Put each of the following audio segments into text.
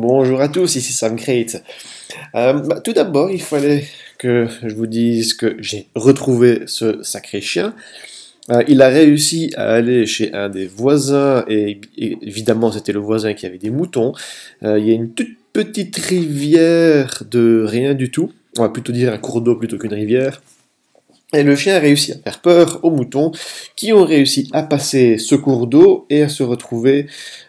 Bonjour à tous, ici Sam Crate. Euh, bah, tout d'abord, il fallait que je vous dise que j'ai retrouvé ce sacré chien. Euh, il a réussi à aller chez un des voisins, et, évidemment c'était le voisin qui avait des moutons. Euh, il y a une toute petite rivière de rien du tout, on va plutôt dire un cours d'eau plutôt qu'une rivière. Et le chien a réussi à faire peur aux moutons qui ont réussi à passer ce cours d'eau et à se retrouver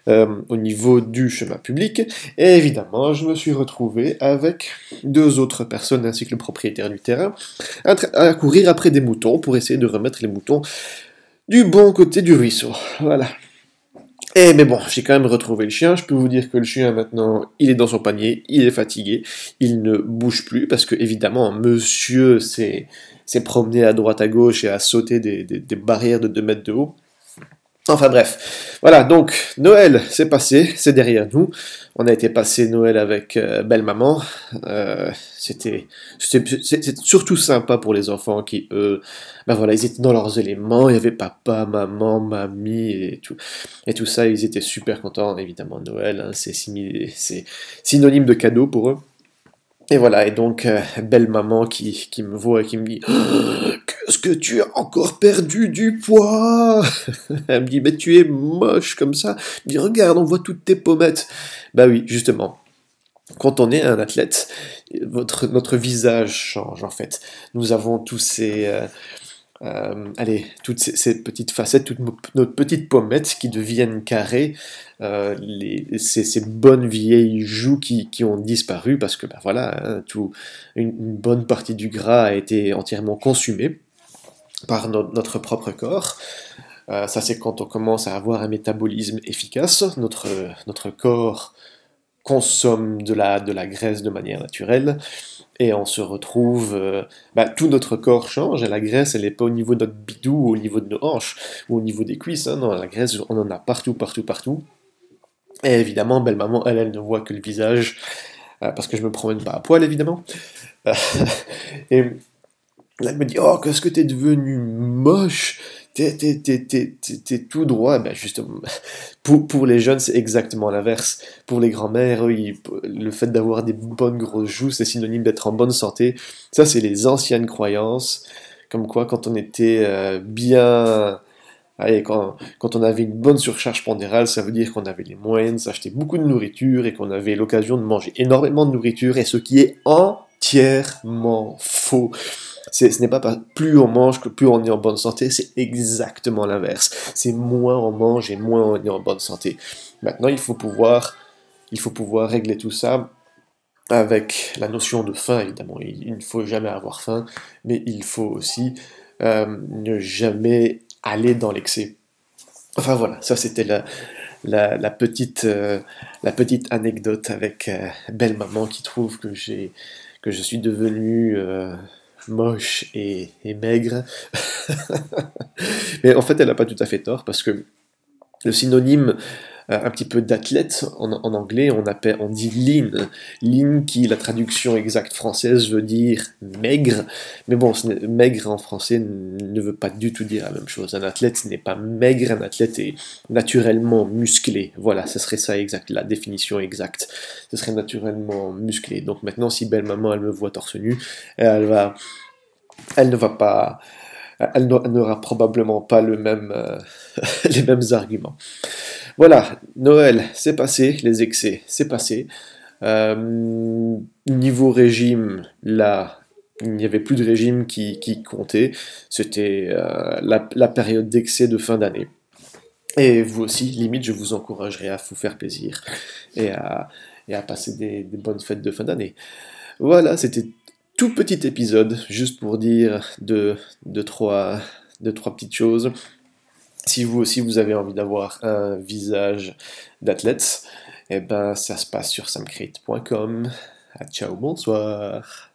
euh, au niveau du chemin public. Et évidemment, je me suis retrouvé avec deux autres personnes ainsi que le propriétaire du terrain à, courir après des moutons pour essayer de remettre les moutons du bon côté du ruisseau. Voilà. Et mais bon, j'ai quand même retrouvé le chien. Je peux vous dire que le chien maintenant, il est dans son panier, il est fatigué, il ne bouge plus parce que évidemment, monsieur, c'est s'est promené à droite à gauche et à sauter des, barrières de 2 mètres de haut. Enfin bref, voilà, donc Noël c'est passé, c'est derrière nous. On a été passé Noël avec euh, belle maman. Euh, c'était surtout sympa pour les enfants qui, eux, ben voilà, ils étaient dans leurs éléments. Il y avait papa, maman, mamie et tout, et tout ça. Ils étaient super contents, évidemment. Noël, hein, c'est synonyme de cadeau pour eux. Et voilà, et donc, euh, belle maman qui, qui, me voit et qui me dit Qu'est-ce que tu as encore perdu du poids? Elle me dit Mais tu es moche comme ça. Elle me dit Regarde, on voit toutes tes pommettes. Bah oui, justement. Quand on est un athlète, votre, notre visage change en fait. Nous avons tous ces. Euh, euh, allez, toutes ces, petites facettes, toutes nos, petites pommettes qui deviennent carrées, euh, ces, bonnes vieilles joues qui, ont disparu parce que ben voilà, hein, tout, une, bonne partie du gras a été entièrement consumée par notre propre corps. Euh, ça c'est quand on commence à avoir un métabolisme efficace, notre, notre corps consomme de la, de la graisse de manière naturelle, et on se retrouve, euh, bah, tout notre corps change, et la graisse, elle n'est pas au niveau de notre bidou, ou au niveau de nos hanches, ou au niveau des cuisses, hein, non, la graisse, on en a partout, partout, partout. Et évidemment, belle maman, elle, elle ne voit que le visage, euh, parce que je me promène pas à poil, évidemment. et elle me dit, oh, qu'est-ce que t'es devenu moche t'es tout droit. Ben justement, pour, les jeunes, c'est exactement l'inverse. Pour les grands-mères, le fait d'avoir des bonnes grosses joues, c'est synonyme d'être en bonne santé. Ça, c'est les anciennes croyances. Comme quoi, quand on était euh, bien... Allez, quand, quand, on avait une bonne surcharge pondérale, ça veut dire qu'on avait les moyens d'acheter beaucoup de nourriture et qu'on avait l'occasion de manger énormément de nourriture, et ce qui est entièrement faux. Ce n'est pas plus on mange que plus on est en bonne santé, c'est exactement l'inverse. C'est moins on mange et moins on est en bonne santé. Maintenant, il faut pouvoir, il faut pouvoir régler tout ça avec la notion de faim, évidemment. Il, ne faut jamais avoir faim, mais il faut aussi euh, ne jamais aller dans l'excès. Enfin voilà, ça c'était la, petite, euh, la petite anecdote avec euh, belle maman qui trouve que j'ai que je suis devenu moche et, maigre. Mais en fait, elle n'a pas tout à fait tort, parce que le synonyme un petit peu d'athlète en, anglais, on, appelle, on dit lean. Lean qui, la traduction exacte française, veut dire maigre. Mais bon, maigre en français ne veut pas du tout dire la même chose. Un athlète n'est pas maigre, un athlète est naturellement musclé. Voilà, ce serait ça exact, la définition exacte. Ce serait naturellement musclé. Donc maintenant, si belle maman, elle me voit torse nu, elle va... Elle ne va pas elle n'aura probablement pas euh, les mêmes arguments. Voilà, Noël, c'est passé, les excès, c'est passé. Euh, niveau régime, là, il n'y avait plus de régime qui, comptait. C'était euh, la, période d'excès de fin d'année. Et vous aussi, limite, je vous encouragerai à vous faire plaisir et à, passer des, bonnes fêtes de fin d'année. Voilà, c'était tout petit épisode, juste pour dire deux, trois, deux, trois petites choses. Si vous aussi vous avez envie d'avoir un visage d'athlète, eh ben ça se passe sur samcrate.com. Ciao, bonsoir.